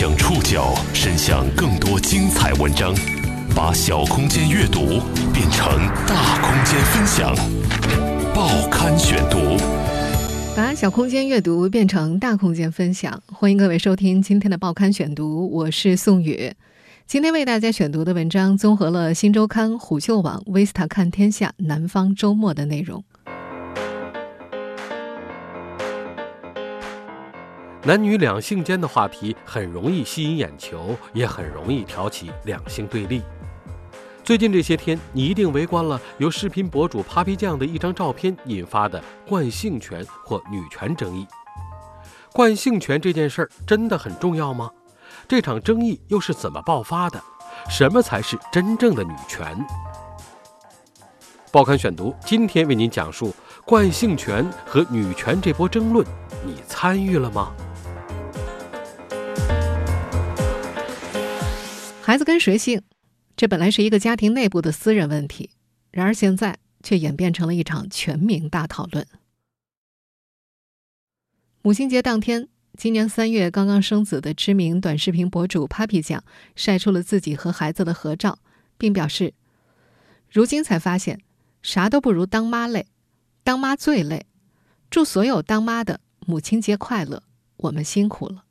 将触角伸向更多精彩文章，把小空间阅读变成大空间分享。报刊选读，把小空间阅读变成大空间分享。欢迎各位收听今天的报刊选读，我是宋宇。今天为大家选读的文章综合了《新周刊》、虎嗅网、Vista 看天下、南方周末的内容。男女两性间的话题很容易吸引眼球，也很容易挑起两性对立。最近这些天，你一定围观了由视频博主 Papi 酱的一张照片引发的惯性权或女权争议。惯性权这件事儿真的很重要吗？这场争议又是怎么爆发的？什么才是真正的女权？报刊选读今天为您讲述惯性权和女权这波争论，你参与了吗？孩子跟谁姓，这本来是一个家庭内部的私人问题，然而现在却演变成了一场全民大讨论。母亲节当天，今年三月刚刚生子的知名短视频博主 Papi 酱晒出了自己和孩子的合照，并表示：“如今才发现，啥都不如当妈累，当妈最累。祝所有当妈的母亲节快乐，我们辛苦了。”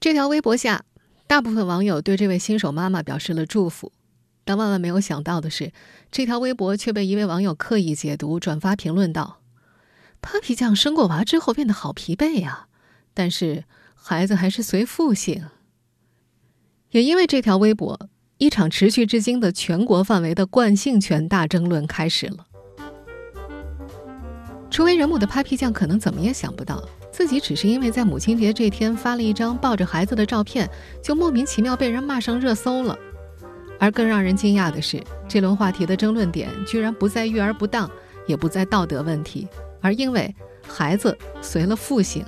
这条微博下。大部分网友对这位新手妈妈表示了祝福，但万万没有想到的是，这条微博却被一位网友刻意解读、转发评论道：“Papi 酱生过娃之后变得好疲惫呀，但是孩子还是随父姓。”也因为这条微博，一场持续至今的全国范围的惯性权大争论开始了。初为人母的 Papi 酱可能怎么也想不到。自己只是因为在母亲节这天发了一张抱着孩子的照片，就莫名其妙被人骂上热搜了。而更让人惊讶的是，这轮话题的争论点居然不在育儿不当，也不在道德问题，而因为孩子随了父姓。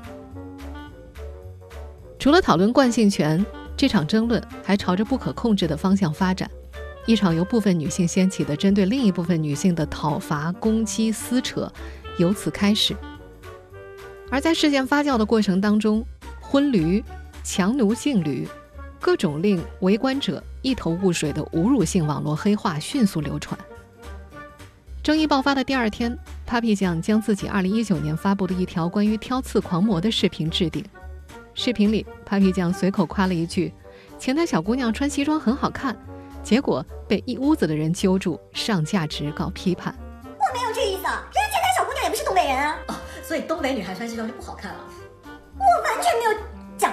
除了讨论惯性权，这场争论还朝着不可控制的方向发展，一场由部分女性掀起的针对另一部分女性的讨伐、攻击、撕扯，由此开始。而在事件发酵的过程当中，婚驴、强奴性驴，各种令围观者一头雾水的侮辱性网络黑话迅速流传。争议爆发的第二天，Papi 酱将自己2019年发布的一条关于挑刺狂魔的视频置顶。视频里，Papi 酱随口夸了一句：“前台小姑娘穿西装很好看。”结果被一屋子的人揪住，上价值告批判。我没有这意思，人家前台小姑娘也不是东北人啊。所以东北女孩穿西装就不好看了。我完全没有讲，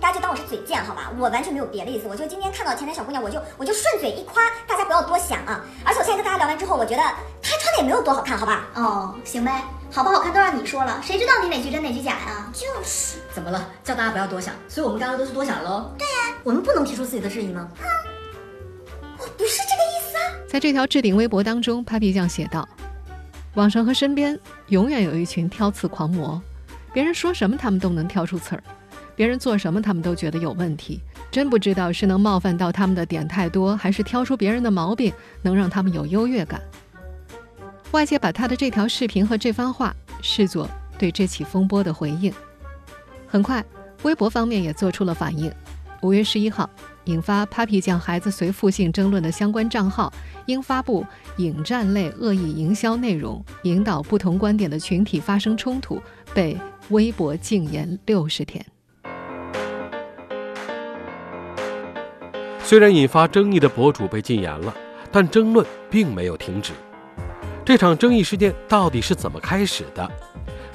大家就当我是嘴贱好吧？我完全没有别的意思。我就今天看到前台小姑娘，我就我就顺嘴一夸，大家不要多想啊。而且我现在跟大家聊完之后，我觉得她穿的也没有多好看，好吧？哦，行呗，好不好看都让你说了，谁知道你哪句真哪句假呀？就是，怎么了？叫大家不要多想，所以我们刚刚都是多想喽。对呀，我们不能提出自己的质疑吗？哼，我不是这个意思啊。在这条置顶微博当中，Papi 酱写道。网上和身边永远有一群挑刺狂魔，别人说什么他们都能挑出刺儿，别人做什么他们都觉得有问题。真不知道是能冒犯到他们的点太多，还是挑出别人的毛病能让他们有优越感。外界把他的这条视频和这番话视作对这起风波的回应。很快，微博方面也做出了反应。五月十一号。引发 Papi 酱孩子随父姓争论的相关账号，因发布引战类恶意营销内容，引导不同观点的群体发生冲突，被微博禁言六十天。虽然引发争议的博主被禁言了，但争论并没有停止。这场争议事件到底是怎么开始的？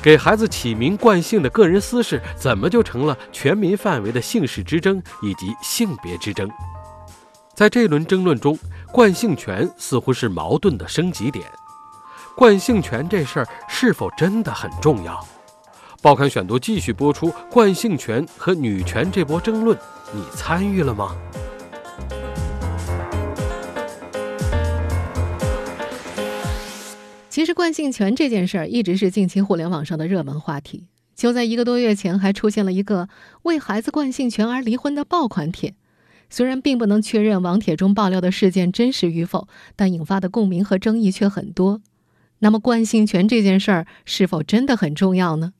给孩子起名惯性的个人私事，怎么就成了全民范围的姓氏之争以及性别之争？在这轮争论中，惯性权似乎是矛盾的升级点。惯性权这事儿是否真的很重要？报刊选读继续播出惯性权和女权这波争论，你参与了吗？其实惯性权这件事儿一直是近期互联网上的热门话题。就在一个多月前，还出现了一个为孩子惯性权而离婚的爆款帖。虽然并不能确认网帖中爆料的事件真实与否，但引发的共鸣和争议却很多。那么，惯性权这件事儿是否真的很重要呢？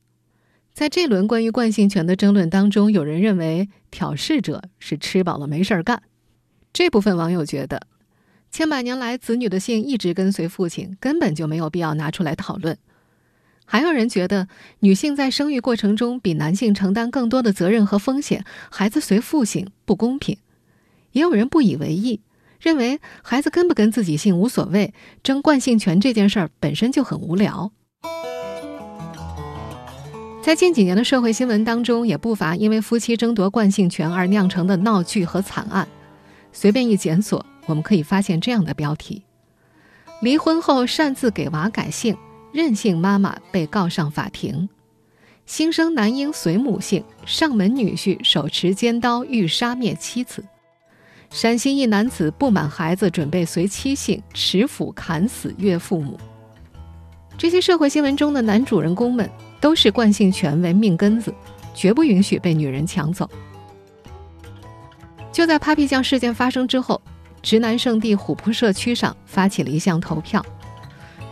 在这轮关于惯性权的争论当中，有人认为挑事者是吃饱了没事儿干。这部分网友觉得，千百年来子女的姓一直跟随父亲，根本就没有必要拿出来讨论。还有人觉得，女性在生育过程中比男性承担更多的责任和风险，孩子随父姓不公平。也有人不以为意，认为孩子跟不跟自己姓无所谓，争惯性权这件事儿本身就很无聊。在近几年的社会新闻当中，也不乏因为夫妻争夺惯性权而酿成的闹剧和惨案。随便一检索，我们可以发现这样的标题：离婚后擅自给娃改姓，任性妈妈被告上法庭；新生男婴随母姓，上门女婿手持尖刀欲杀灭妻子；陕西一男子不满孩子准备随妻姓，持斧砍死岳父母。这些社会新闻中的男主人公们。都是惯性权为命根子，绝不允许被女人抢走。就在 Papi 酱事件发生之后，直男圣地虎扑社区上发起了一项投票：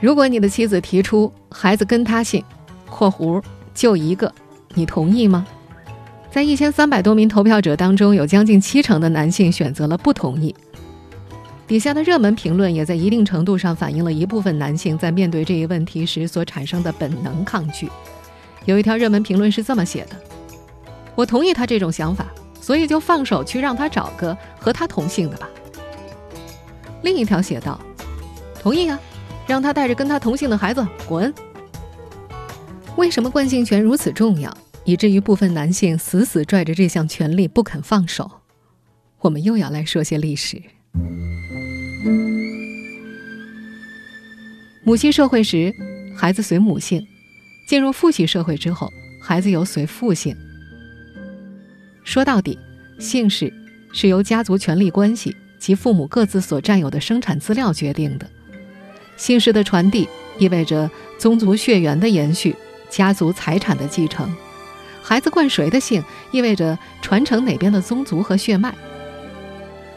如果你的妻子提出孩子跟他姓（括弧就一个），你同意吗？在一千三百多名投票者当中，有将近七成的男性选择了不同意。底下的热门评论也在一定程度上反映了一部分男性在面对这一问题时所产生的本能抗拒。有一条热门评论是这么写的：“我同意他这种想法，所以就放手去让他找个和他同姓的吧。”另一条写道：“同意啊，让他带着跟他同姓的孩子滚。”为什么惯性权如此重要，以至于部分男性死死拽着这项权利不肯放手？我们又要来说些历史。母系社会时，孩子随母姓。进入父系社会之后，孩子由随父姓。说到底，姓氏是由家族权力关系及父母各自所占有的生产资料决定的。姓氏的传递意味着宗族血缘的延续、家族财产的继承。孩子冠谁的姓，意味着传承哪边的宗族和血脉。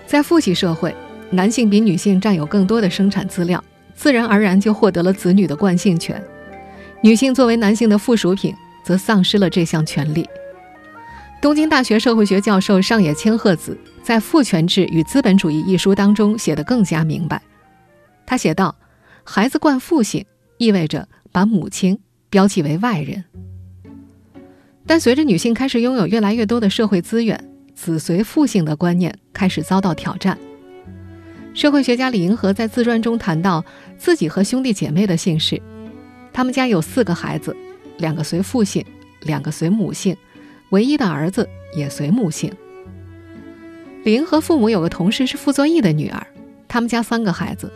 在父系社会，男性比女性占有更多的生产资料，自然而然就获得了子女的惯性权。女性作为男性的附属品，则丧失了这项权利。东京大学社会学教授上野千鹤子在《父权制与资本主义》一书当中写得更加明白。他写道：“孩子冠父姓，意味着把母亲标记为外人。但随着女性开始拥有越来越多的社会资源，子随父姓的观念开始遭到挑战。社会学家李银河在自传中谈到自己和兄弟姐妹的姓氏。”他们家有四个孩子，两个随父姓，两个随母姓，唯一的儿子也随母姓。林和父母有个同事是傅作义的女儿，他们家三个孩子，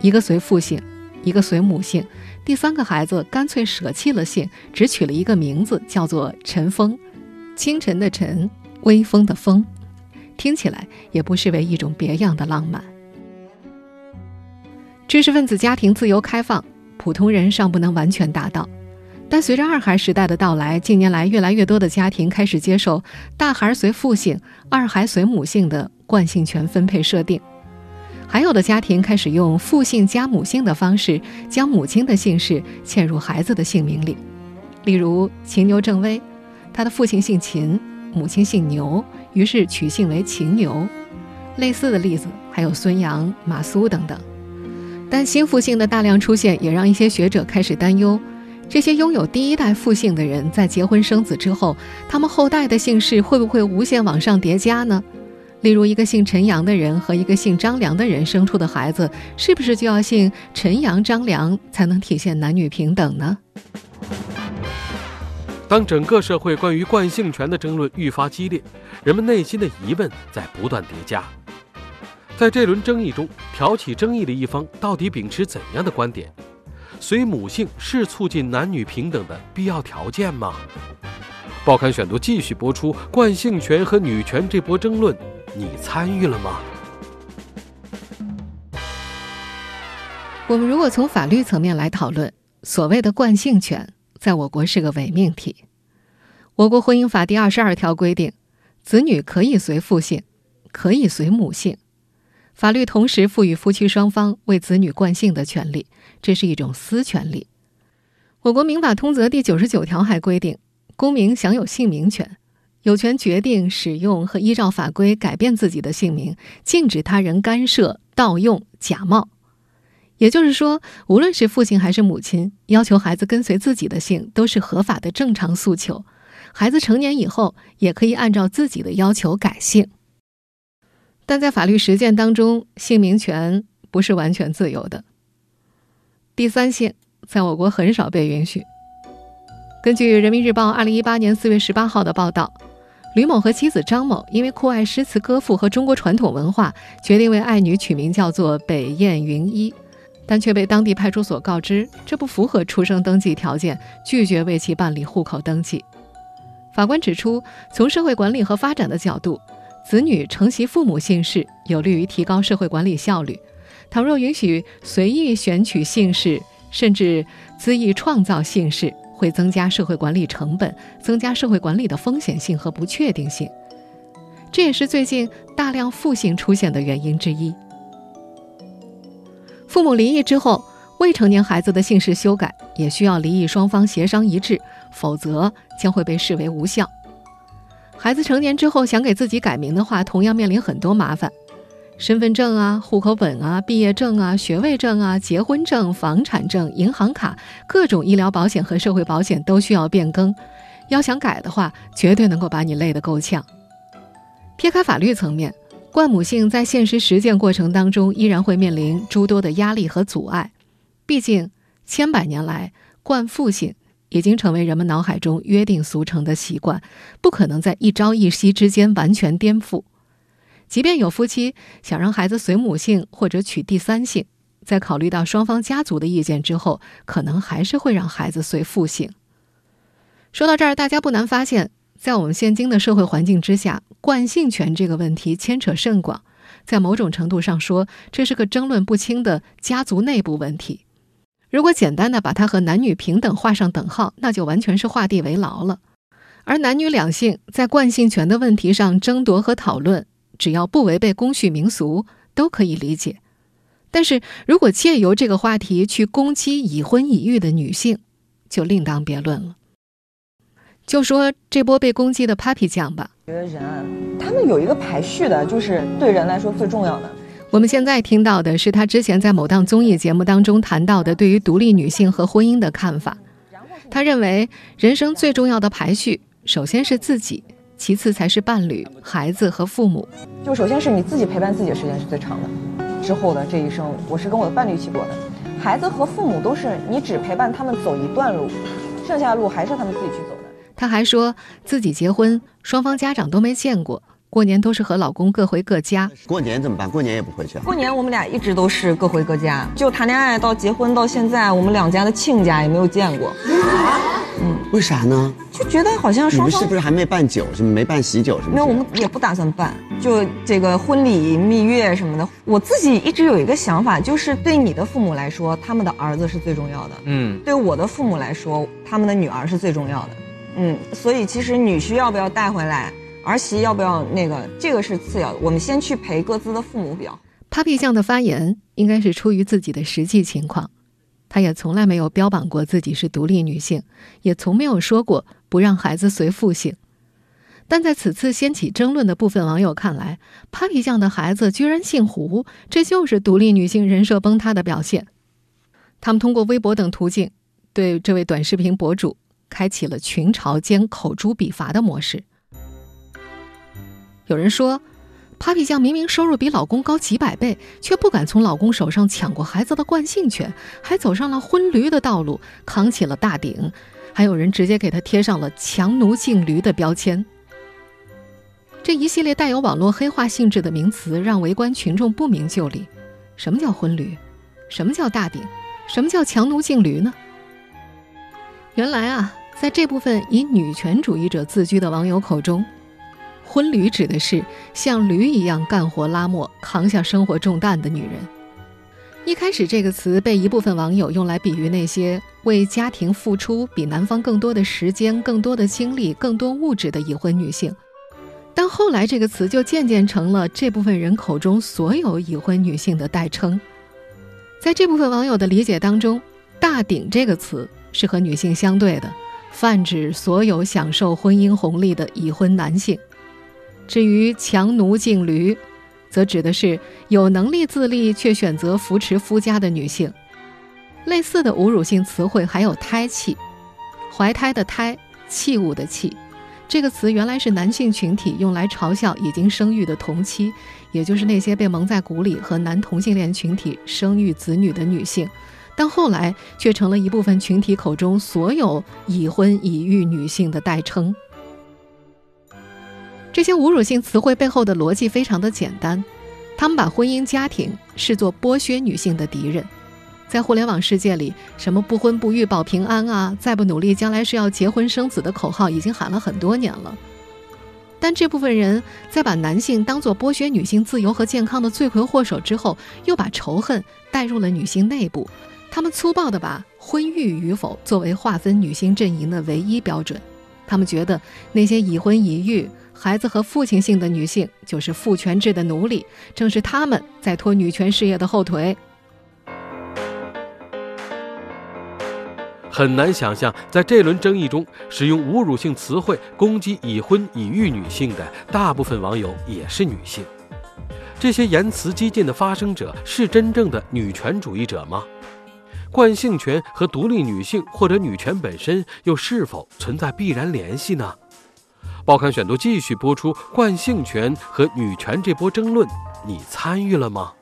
一个随父姓，一个随母姓，第三个孩子干脆舍弃了姓，只取了一个名字，叫做陈峰，清晨的晨，微风的风，听起来也不失为一种别样的浪漫。知识分子家庭自由开放。普通人尚不能完全达到，但随着二孩时代的到来，近年来越来越多的家庭开始接受大孩随父姓、二孩随母姓的惯性权分配设定，还有的家庭开始用父姓加母姓的方式，将母亲的姓氏嵌入孩子的姓名里。例如秦牛正威，他的父亲姓秦，母亲姓牛，于是取姓为秦牛。类似的例子还有孙杨、马苏等等。但新父姓的大量出现，也让一些学者开始担忧：这些拥有第一代父姓的人在结婚生子之后，他们后代的姓氏会不会无限往上叠加呢？例如，一个姓陈阳的人和一个姓张良的人生出的孩子，是不是就要姓陈阳、张良才能体现男女平等呢？当整个社会关于惯性权的争论愈发激烈，人们内心的疑问在不断叠加。在这轮争议中，挑起争议的一方到底秉持怎样的观点？随母姓是促进男女平等的必要条件吗？报刊选读继续播出惯性权和女权这波争论，你参与了吗？我们如果从法律层面来讨论，所谓的惯性权，在我国是个伪命题。我国婚姻法第二十二条规定，子女可以随父姓，可以随母姓。法律同时赋予夫妻双方为子女惯姓的权利，这是一种私权利。我国民法通则第九十九条还规定，公民享有姓名权，有权决定使用和依照法规改变自己的姓名，禁止他人干涉、盗用、假冒。也就是说，无论是父亲还是母亲，要求孩子跟随自己的姓，都是合法的正常诉求。孩子成年以后，也可以按照自己的要求改姓。但在法律实践当中，姓名权不是完全自由的。第三姓在我国很少被允许。根据人民日报二零一八年四月十八号的报道，吕某和妻子张某因为酷爱诗词歌赋和中国传统文化，决定为爱女取名叫做北雁云一，但却被当地派出所告知这不符合出生登记条件，拒绝为其办理户口登记。法官指出，从社会管理和发展的角度，子女承袭父母姓氏有利于提高社会管理效率。倘若允许随意选取姓氏，甚至恣意创造姓氏，会增加社会管理成本，增加社会管理的风险性和不确定性。这也是最近大量复姓出现的原因之一。父母离异之后，未成年孩子的姓氏修改也需要离异双方协商一致，否则将会被视为无效。孩子成年之后想给自己改名的话，同样面临很多麻烦。身份证啊、户口本啊、毕业证啊、学位证啊、结婚证、房产证、银行卡，各种医疗保险和社会保险都需要变更。要想改的话，绝对能够把你累得够呛。撇开法律层面，冠母姓在现实实践过程当中依然会面临诸多的压力和阻碍。毕竟，千百年来，冠父姓已经成为人们脑海中约定俗成的习惯，不可能在一朝一夕之间完全颠覆。即便有夫妻想让孩子随母姓或者取第三姓，在考虑到双方家族的意见之后，可能还是会让孩子随父姓。说到这儿，大家不难发现，在我们现今的社会环境之下，惯性权这个问题牵扯甚广，在某种程度上说，这是个争论不清的家族内部问题。如果简单的把它和男女平等画上等号，那就完全是画地为牢了。而男女两性在惯性权的问题上争夺和讨论。只要不违背公序民俗，都可以理解。但是如果借由这个话题去攻击已婚已育的女性，就另当别论了。就说这波被攻击的 Papi 酱吧，觉得人啊，他们有一个排序的，就是对人来说最重要的。我们现在听到的是他之前在某档综艺节目当中谈到的对于独立女性和婚姻的看法。他认为人生最重要的排序，首先是自己。其次才是伴侣、孩子和父母。就首先是你自己陪伴自己的时间是最长的，之后的这一生，我是跟我的伴侣一起过的。孩子和父母都是你只陪伴他们走一段路，剩下的路还是他们自己去走的。他还说自己结婚，双方家长都没见过。过年都是和老公各回各家。过年怎么办？过年也不回去啊。过年我们俩一直都是各回各家，就谈恋爱到结婚到现在，我们两家的亲家也没有见过。嗯，为啥呢？就觉得好像双方是不是还没办酒？什么没办喜酒什么？没有，我们也不打算办。就这个婚礼、蜜月什么的，我自己一直有一个想法，就是对你的父母来说，他们的儿子是最重要的。嗯，对我的父母来说，他们的女儿是最重要的。嗯，所以其实女婿要不要带回来？儿媳要不要那个？这个是次要的，我们先去陪各自的父母比较。Papi 酱的发言应该是出于自己的实际情况，他也从来没有标榜过自己是独立女性，也从没有说过不让孩子随父姓。但在此次掀起争论的部分网友看来，Papi 酱的孩子居然姓胡，这就是独立女性人设崩塌的表现。他们通过微博等途径对这位短视频博主开启了群嘲兼口诛笔伐的模式。有人说，Papi 酱明明收入比老公高几百倍，却不敢从老公手上抢过孩子的惯性权，还走上了婚驴的道路，扛起了大顶。还有人直接给他贴上了“强奴敬驴”的标签。这一系列带有网络黑化性质的名词，让围观群众不明就里。什么叫婚驴？什么叫大顶？什么叫强奴敬驴呢？原来啊，在这部分以女权主义者自居的网友口中。婚驴指的是像驴一样干活拉磨、扛下生活重担的女人。一开始，这个词被一部分网友用来比喻那些为家庭付出比男方更多的时间、更多的精力、更多物质的已婚女性。但后来，这个词就渐渐成了这部分人口中所有已婚女性的代称。在这部分网友的理解当中，“大顶”这个词是和女性相对的，泛指所有享受婚姻红利的已婚男性。至于强奴净驴，则指的是有能力自立却选择扶持夫家的女性。类似的侮辱性词汇还有“胎气”，怀胎的胎，器物的器。这个词原来是男性群体用来嘲笑已经生育的同妻，也就是那些被蒙在鼓里和男同性恋群体生育子女的女性。但后来却成了一部分群体口中所有已婚已育女性的代称。这些侮辱性词汇背后的逻辑非常的简单，他们把婚姻家庭视作剥削女性的敌人。在互联网世界里，什么不婚不育保平安啊，再不努力将来是要结婚生子的口号已经喊了很多年了。但这部分人在把男性当作剥削女性自由和健康的罪魁祸首之后，又把仇恨带入了女性内部。他们粗暴地把婚育与否作为划分女性阵营的唯一标准。他们觉得那些已婚已育、孩子和父亲性的女性就是父权制的奴隶，正是他们在拖女权事业的后腿。很难想象，在这轮争议中，使用侮辱性词汇攻击已婚已育女性的大部分网友也是女性。这些言辞激进的发声者是真正的女权主义者吗？惯性权和独立女性或者女权本身又是否存在必然联系呢？报刊选读继续播出惯性权和女权这波争论，你参与了吗？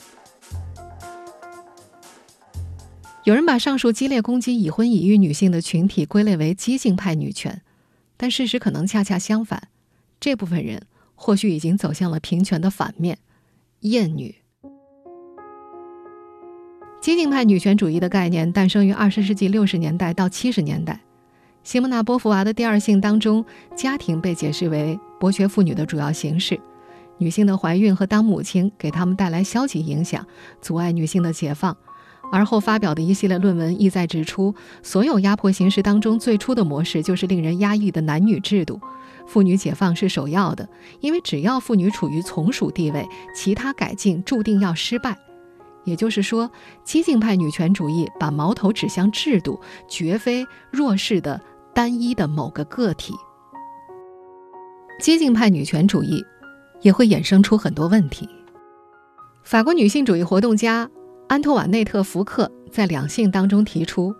有人把上述激烈攻击已婚已育女性的群体归类为激进派女权，但事实可能恰恰相反。这部分人或许已经走向了平权的反面——厌女。激进派女权主义的概念诞生于二十世纪六十年代到七十年代。西蒙娜·波伏娃的《第二性》当中，家庭被解释为剥削妇女的主要形式，女性的怀孕和当母亲给他们带来消极影响，阻碍女性的解放。而后发表的一系列论文意在指出，所有压迫形式当中最初的模式就是令人压抑的男女制度，妇女解放是首要的，因为只要妇女处于从属地位，其他改进注定要失败。也就是说，激进派女权主义把矛头指向制度，绝非弱势的单一的某个个体。激进派女权主义也会衍生出很多问题。法国女性主义活动家。安托瓦内特·福克在《两性》当中提出，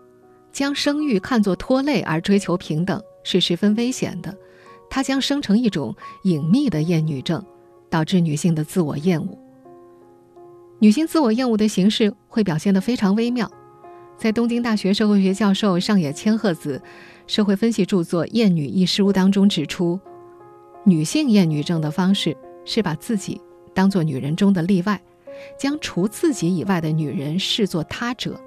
将生育看作拖累而追求平等是十分危险的，它将生成一种隐秘的厌女症，导致女性的自我厌恶。女性自我厌恶的形式会表现得非常微妙，在东京大学社会学教授上野千鹤子社会分析著作《厌女》一书当中指出，女性厌女症的方式是把自己当作女人中的例外。将除自己以外的女人视作他者，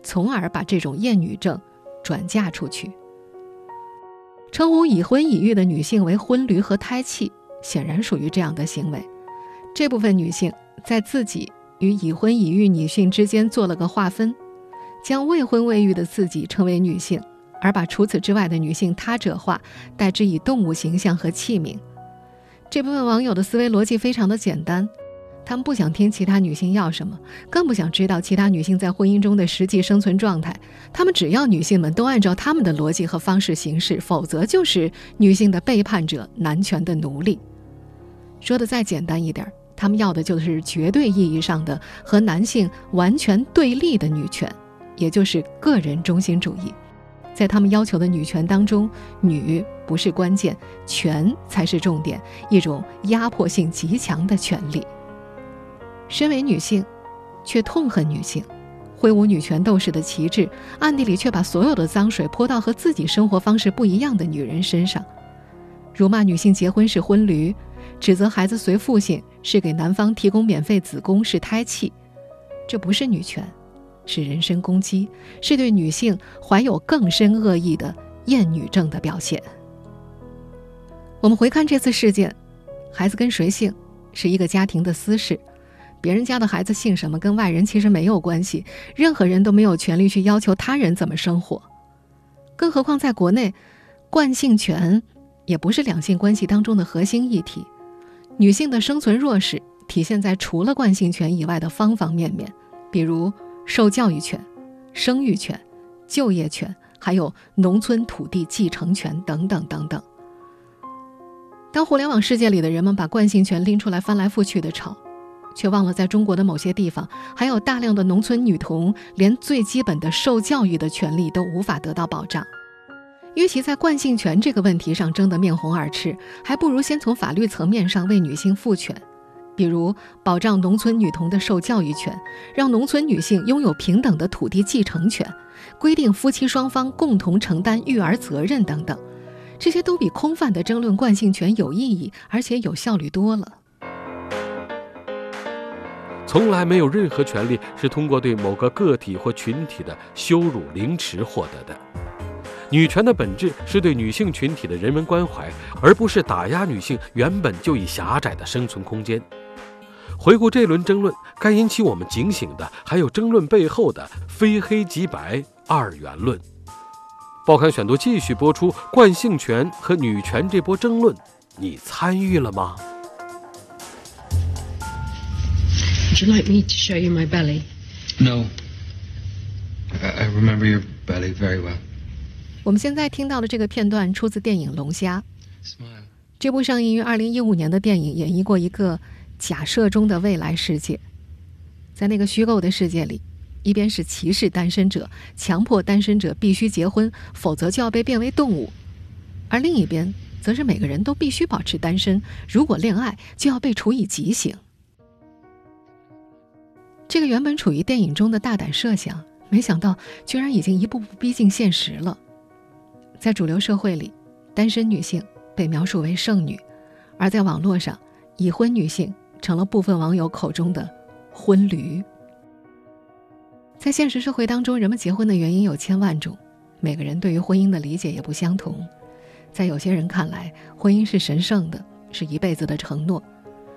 从而把这种厌女症转嫁出去。称呼已婚已育的女性为“婚驴”和“胎气”，显然属于这样的行为。这部分女性在自己与已婚已育女性之间做了个划分，将未婚未育的自己称为女性，而把除此之外的女性他者化，代之以动物形象和器皿。这部分网友的思维逻辑非常的简单。他们不想听其他女性要什么，更不想知道其他女性在婚姻中的实际生存状态。他们只要女性们都按照他们的逻辑和方式行事，否则就是女性的背叛者、男权的奴隶。说的再简单一点，他们要的就是绝对意义上的和男性完全对立的女权，也就是个人中心主义。在他们要求的女权当中，女不是关键，权才是重点，一种压迫性极强的权利。身为女性，却痛恨女性，挥舞女权斗士的旗帜，暗地里却把所有的脏水泼到和自己生活方式不一样的女人身上，辱骂女性结婚是婚驴，指责孩子随父姓是给男方提供免费子宫是胎气，这不是女权，是人身攻击，是对女性怀有更深恶意的厌女症的表现。我们回看这次事件，孩子跟谁姓，是一个家庭的私事。别人家的孩子姓什么，跟外人其实没有关系。任何人都没有权利去要求他人怎么生活，更何况在国内，惯性权也不是两性关系当中的核心议题。女性的生存弱势体现在除了惯性权以外的方方面面，比如受教育权、生育权、就业权、还有农村土地继承权等等等等。当互联网世界里的人们把惯性权拎出来翻来覆去的吵，却忘了在中国的某些地方，还有大量的农村女童连最基本的受教育的权利都无法得到保障。与其在惯性权这个问题上争得面红耳赤，还不如先从法律层面上为女性赋权，比如保障农村女童的受教育权，让农村女性拥有平等的土地继承权，规定夫妻双方共同承担育儿责任等等。这些都比空泛的争论惯性权有意义，而且有效率多了。从来没有任何权利是通过对某个个体或群体的羞辱凌迟获得的。女权的本质是对女性群体的人文关怀，而不是打压女性原本就已狭窄的生存空间。回顾这轮争论，该引起我们警醒的还有争论背后的非黑即白二元论。报刊选读继续播出惯性权和女权这波争论，你参与了吗？Would you like me to show you my belly? No. I remember your belly very well. 我们现在听到的这个片段出自电影《龙虾》。这部上映于二零一五年的电影演绎过一个假设中的未来世界，在那个虚构的世界里。一边是歧视单身者，强迫单身者必须结婚，否则就要被变为动物；而另一边则是每个人都必须保持单身，如果恋爱就要被处以极刑。这个原本处于电影中的大胆设想，没想到居然已经一步步逼近现实了。在主流社会里，单身女性被描述为剩女；而在网络上，已婚女性成了部分网友口中的“婚驴”。在现实社会当中，人们结婚的原因有千万种，每个人对于婚姻的理解也不相同。在有些人看来，婚姻是神圣的，是一辈子的承诺；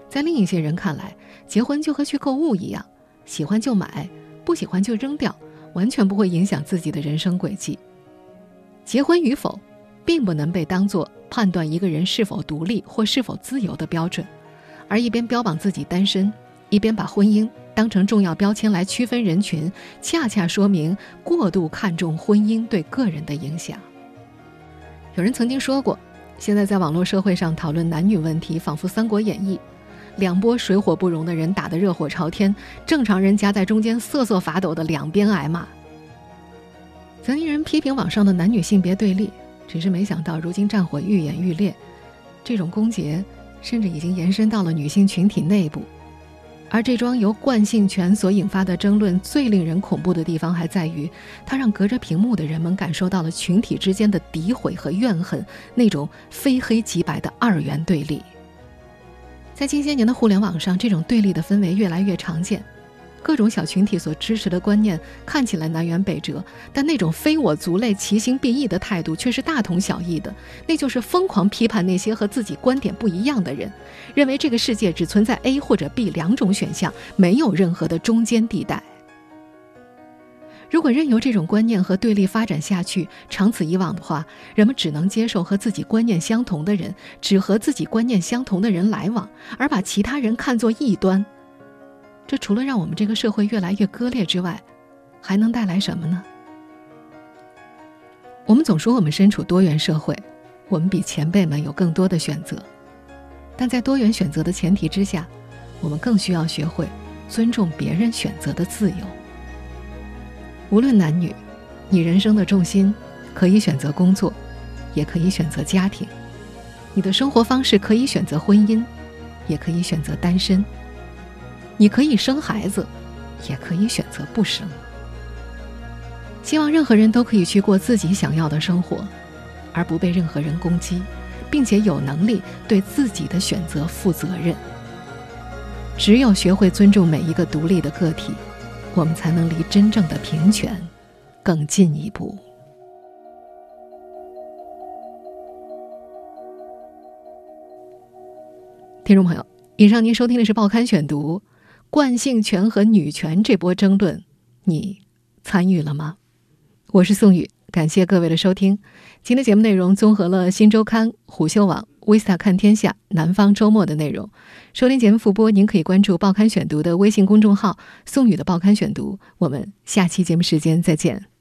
在另一些人看来，结婚就和去购物一样，喜欢就买，不喜欢就扔掉，完全不会影响自己的人生轨迹。结婚与否，并不能被当作判断一个人是否独立或是否自由的标准。而一边标榜自己单身，一边把婚姻。当成重要标签来区分人群，恰恰说明过度看重婚姻对个人的影响。有人曾经说过，现在在网络社会上讨论男女问题，仿佛《三国演义》，两波水火不容的人打得热火朝天，正常人夹在中间瑟瑟发抖的两边挨骂。曾有人批评网上的男女性别对立，只是没想到如今战火愈演愈烈，这种攻讦甚至已经延伸到了女性群体内部。而这桩由惯性权所引发的争论，最令人恐怖的地方还在于，它让隔着屏幕的人们感受到了群体之间的诋毁和怨恨，那种非黑即白的二元对立。在近些年的互联网上，这种对立的氛围越来越常见。各种小群体所支持的观念看起来南辕北辙，但那种非我族类、其心必异的态度却是大同小异的。那就是疯狂批判那些和自己观点不一样的人，认为这个世界只存在 A 或者 B 两种选项，没有任何的中间地带。如果任由这种观念和对立发展下去，长此以往的话，人们只能接受和自己观念相同的人，只和自己观念相同的人来往，而把其他人看作异端。这除了让我们这个社会越来越割裂之外，还能带来什么呢？我们总说我们身处多元社会，我们比前辈们有更多的选择，但在多元选择的前提之下，我们更需要学会尊重别人选择的自由。无论男女，你人生的重心可以选择工作，也可以选择家庭；你的生活方式可以选择婚姻，也可以选择单身。你可以生孩子，也可以选择不生。希望任何人都可以去过自己想要的生活，而不被任何人攻击，并且有能力对自己的选择负责任。只有学会尊重每一个独立的个体，我们才能离真正的平权更进一步。听众朋友，以上您收听的是《报刊选读》。惯性权和女权这波争论，你参与了吗？我是宋宇，感谢各位的收听。今天节目内容综合了《新周刊》、虎嗅网、Vista 看天下、南方周末的内容。收听节目复播，您可以关注《报刊选读》的微信公众号“宋宇的报刊选读”。我们下期节目时间再见。